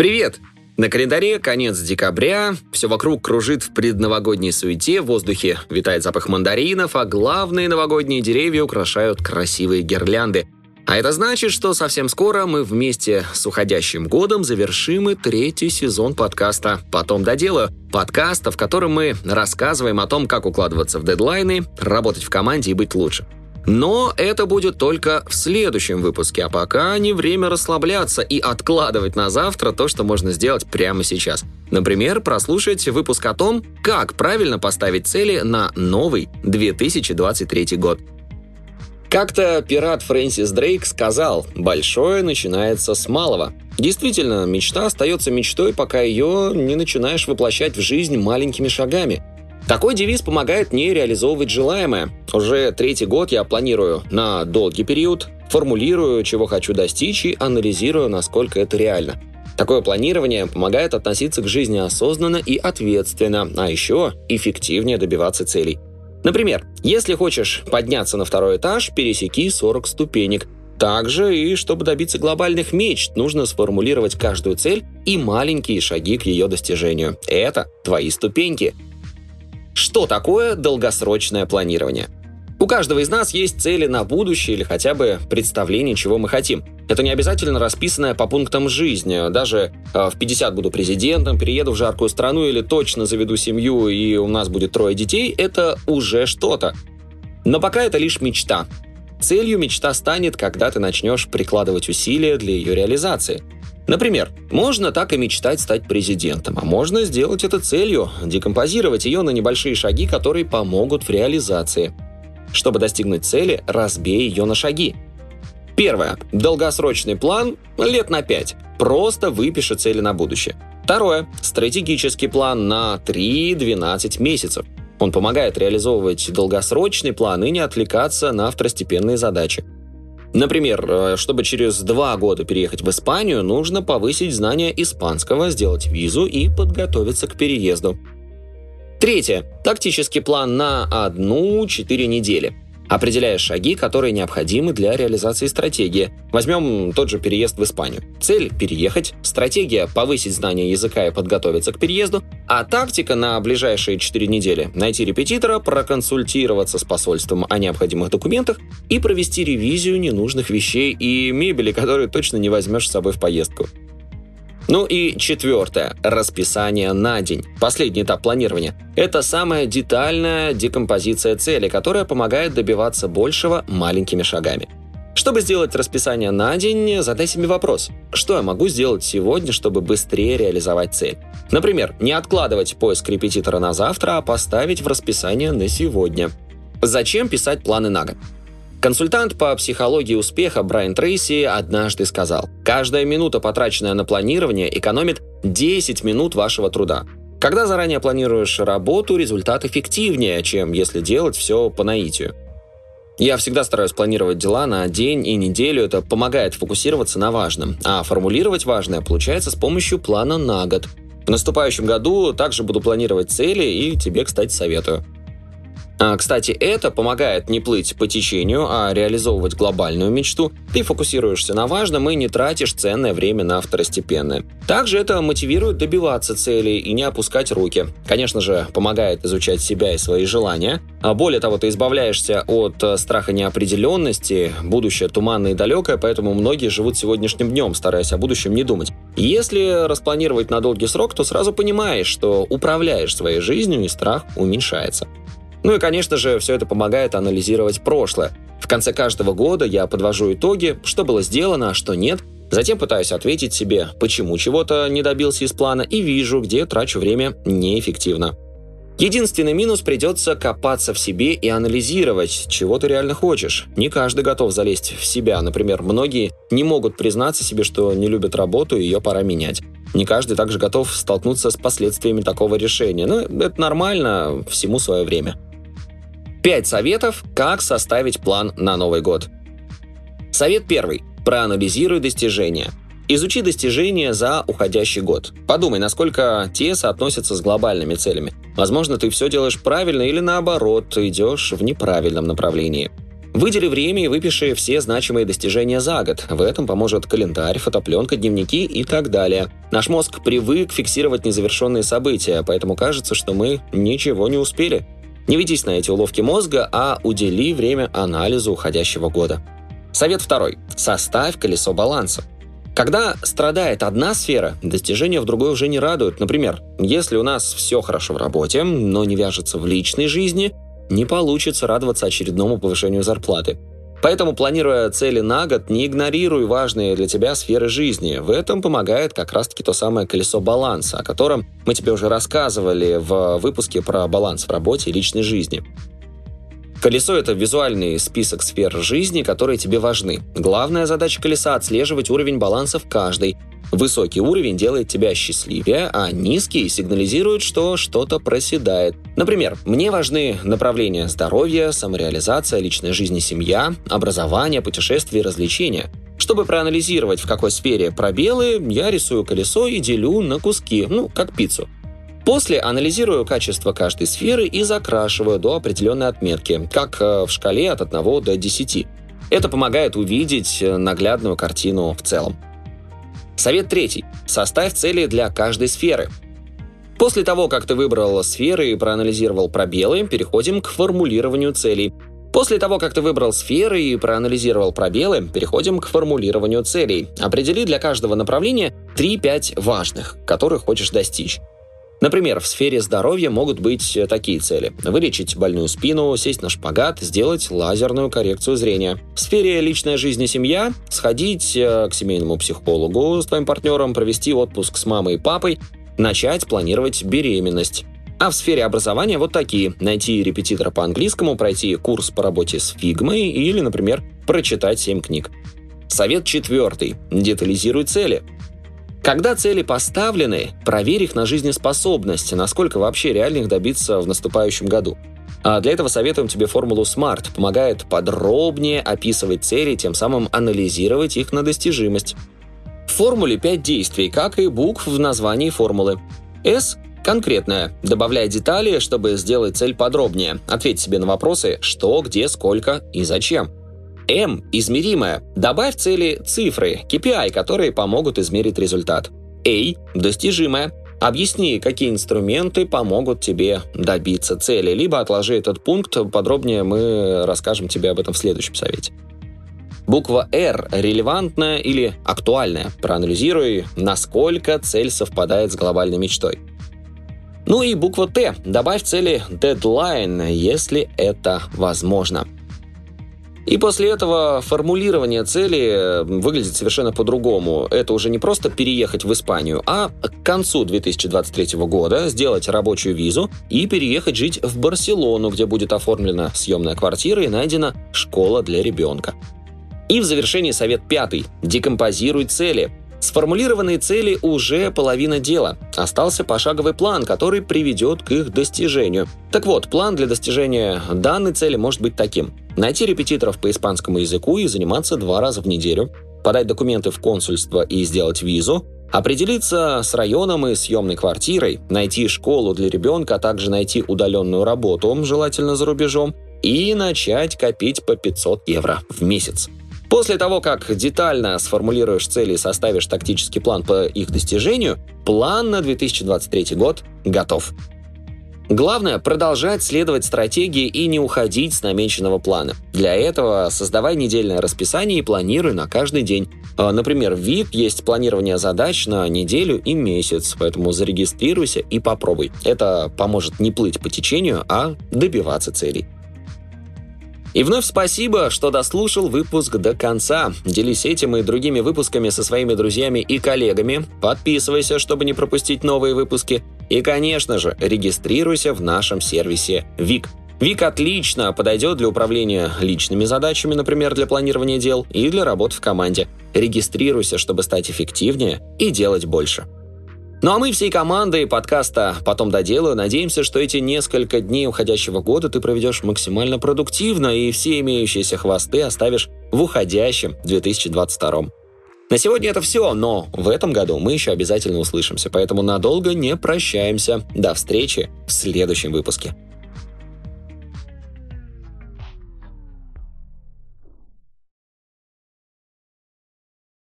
Привет! На календаре конец декабря, все вокруг кружит в предновогодней суете, в воздухе витает запах мандаринов, а главные новогодние деревья украшают красивые гирлянды. А это значит, что совсем скоро мы вместе с уходящим годом завершим и третий сезон подкаста «Потом доделаю». Подкаста, в котором мы рассказываем о том, как укладываться в дедлайны, работать в команде и быть лучше. Но это будет только в следующем выпуске, а пока не время расслабляться и откладывать на завтра то, что можно сделать прямо сейчас. Например, прослушать выпуск о том, как правильно поставить цели на новый 2023 год. Как-то пират Фрэнсис Дрейк сказал «Большое начинается с малого». Действительно, мечта остается мечтой, пока ее не начинаешь воплощать в жизнь маленькими шагами – такой девиз помогает мне реализовывать желаемое. Уже третий год я планирую на долгий период, формулирую, чего хочу достичь и анализирую, насколько это реально. Такое планирование помогает относиться к жизни осознанно и ответственно, а еще эффективнее добиваться целей. Например, если хочешь подняться на второй этаж, пересеки 40 ступенек. Также и чтобы добиться глобальных мечт, нужно сформулировать каждую цель и маленькие шаги к ее достижению. Это твои ступеньки – что такое долгосрочное планирование? У каждого из нас есть цели на будущее или хотя бы представление, чего мы хотим. Это не обязательно расписанная по пунктам жизнь. Даже э, в 50 буду президентом, перееду в жаркую страну или точно заведу семью и у нас будет трое детей, это уже что-то. Но пока это лишь мечта. Целью мечта станет, когда ты начнешь прикладывать усилия для ее реализации – Например, можно так и мечтать стать президентом, а можно сделать это целью, декомпозировать ее на небольшие шаги, которые помогут в реализации. Чтобы достигнуть цели, разбей ее на шаги. Первое. Долгосрочный план лет на 5. Просто выпиши цели на будущее. Второе. Стратегический план на 3-12 месяцев. Он помогает реализовывать долгосрочный план и не отвлекаться на второстепенные задачи. Например, э, чтобы через два года переехать в Испанию, нужно повысить знания испанского, сделать визу и подготовиться к переезду. Третье. Тактический план на одну-четыре недели. Определяешь шаги, которые необходимы для реализации стратегии. Возьмем тот же переезд в Испанию. Цель – переехать, стратегия – повысить знание языка и подготовиться к переезду, а тактика на ближайшие 4 недели – найти репетитора, проконсультироваться с посольством о необходимых документах и провести ревизию ненужных вещей и мебели, которые точно не возьмешь с собой в поездку. Ну и четвертое – расписание на день. Последний этап планирования. Это самая детальная декомпозиция цели, которая помогает добиваться большего маленькими шагами. Чтобы сделать расписание на день, задай себе вопрос. Что я могу сделать сегодня, чтобы быстрее реализовать цель? Например, не откладывать поиск репетитора на завтра, а поставить в расписание на сегодня. Зачем писать планы на год? Консультант по психологии успеха Брайан Трейси однажды сказал, «Каждая минута, потраченная на планирование, экономит 10 минут вашего труда. Когда заранее планируешь работу, результат эффективнее, чем если делать все по наитию. Я всегда стараюсь планировать дела на день и неделю, это помогает фокусироваться на важном. А формулировать важное получается с помощью плана на год. В наступающем году также буду планировать цели и тебе, кстати, советую. А, кстати, это помогает не плыть по течению, а реализовывать глобальную мечту. Ты фокусируешься на важном и не тратишь ценное время на второстепенное. Также это мотивирует добиваться целей и не опускать руки. Конечно же, помогает изучать себя и свои желания. А более того, ты избавляешься от э, страха неопределенности, будущее туманное и далекое, поэтому многие живут сегодняшним днем, стараясь о будущем не думать. Если распланировать на долгий срок, то сразу понимаешь, что управляешь своей жизнью и страх уменьшается. Ну и, конечно же, все это помогает анализировать прошлое. В конце каждого года я подвожу итоги, что было сделано, а что нет, Затем пытаюсь ответить себе, почему чего-то не добился из плана, и вижу, где трачу время неэффективно. Единственный минус – придется копаться в себе и анализировать, чего ты реально хочешь. Не каждый готов залезть в себя. Например, многие не могут признаться себе, что не любят работу и ее пора менять. Не каждый также готов столкнуться с последствиями такого решения. Но это нормально, всему свое время. Пять советов, как составить план на Новый год. Совет первый. Проанализируй достижения. Изучи достижения за уходящий год. Подумай, насколько те соотносятся с глобальными целями. Возможно, ты все делаешь правильно или наоборот, идешь в неправильном направлении. Выдели время и выпиши все значимые достижения за год. В этом поможет календарь, фотопленка, дневники и так далее. Наш мозг привык фиксировать незавершенные события, поэтому кажется, что мы ничего не успели. Не ведись на эти уловки мозга, а удели время анализу уходящего года. Совет второй. Составь колесо баланса. Когда страдает одна сфера, достижения в другой уже не радуют. Например, если у нас все хорошо в работе, но не вяжется в личной жизни, не получится радоваться очередному повышению зарплаты. Поэтому, планируя цели на год, не игнорируй важные для тебя сферы жизни. В этом помогает как раз-таки то самое колесо баланса, о котором мы тебе уже рассказывали в выпуске про баланс в работе и личной жизни. Колесо – это визуальный список сфер жизни, которые тебе важны. Главная задача колеса – отслеживать уровень баланса в каждой. Высокий уровень делает тебя счастливее, а низкий сигнализирует, что что-то проседает. Например, мне важны направления здоровья, самореализация, личная жизнь и семья, образование, путешествия и развлечения. Чтобы проанализировать, в какой сфере пробелы, я рисую колесо и делю на куски, ну, как пиццу. После анализирую качество каждой сферы и закрашиваю до определенной отметки, как э, в шкале от 1 до 10. Это помогает увидеть э, наглядную картину в целом. Совет третий. Составь цели для каждой сферы. После того, как ты выбрал сферы и проанализировал пробелы, переходим к формулированию целей. После того, как ты выбрал сферы и проанализировал пробелы, переходим к формулированию целей. Определи для каждого направления 3-5 важных, которых хочешь достичь. Например, в сфере здоровья могут быть такие цели. Вылечить больную спину, сесть на шпагат, сделать лазерную коррекцию зрения. В сфере личная жизнь и семья – сходить э, к семейному психологу с твоим партнером, провести отпуск с мамой и папой, начать планировать беременность. А в сфере образования вот такие. Найти репетитора по английскому, пройти курс по работе с фигмой или, например, прочитать 7 книг. Совет четвертый. Детализируй цели. Когда цели поставлены, проверь их на жизнеспособность, насколько вообще реально их добиться в наступающем году. А для этого советуем тебе формулу SMART. Помогает подробнее описывать цели, тем самым анализировать их на достижимость. В формуле 5 действий, как и букв в названии формулы. S – конкретное. Добавляй детали, чтобы сделать цель подробнее. Ответь себе на вопросы «что», «где», «сколько» и «зачем». М – измеримое. Добавь цели цифры, KPI, которые помогут измерить результат. A – достижимое. Объясни, какие инструменты помогут тебе добиться цели, либо отложи этот пункт, подробнее мы расскажем тебе об этом в следующем совете. Буква R – релевантная или актуальная. Проанализируй, насколько цель совпадает с глобальной мечтой. Ну и буква Т. Добавь цели deadline, если это возможно. И после этого формулирование цели э, выглядит совершенно по-другому. Это уже не просто переехать в Испанию, а к концу 2023 года сделать рабочую визу и переехать жить в Барселону, где будет оформлена съемная квартира и найдена школа для ребенка. И в завершении совет пятый. Декомпозируй цели. Сформулированные цели уже половина дела. Остался пошаговый план, который приведет к их достижению. Так вот, план для достижения данной цели может быть таким. Найти репетиторов по испанскому языку и заниматься два раза в неделю, подать документы в консульство и сделать визу, определиться с районом и съемной квартирой, найти школу для ребенка, а также найти удаленную работу, желательно за рубежом, и начать копить по 500 евро в месяц. После того, как детально сформулируешь цели и составишь тактический план по их достижению, план на 2023 год готов. Главное – продолжать следовать стратегии и не уходить с намеченного плана. Для этого создавай недельное расписание и планируй на каждый день. А, например, в VIP есть планирование задач на неделю и месяц, поэтому зарегистрируйся и попробуй. Это поможет не плыть по течению, а добиваться целей. И вновь спасибо, что дослушал выпуск до конца. Делись этим и другими выпусками со своими друзьями и коллегами. Подписывайся, чтобы не пропустить новые выпуски. И, конечно же, регистрируйся в нашем сервисе ВИК. ВИК отлично подойдет для управления личными задачами, например, для планирования дел, и для работы в команде. Регистрируйся, чтобы стать эффективнее и делать больше. Ну а мы всей командой подкаста «Потом доделаю» надеемся, что эти несколько дней уходящего года ты проведешь максимально продуктивно и все имеющиеся хвосты оставишь в уходящем 2022. На сегодня это все, но в этом году мы еще обязательно услышимся, поэтому надолго не прощаемся. До встречи в следующем выпуске.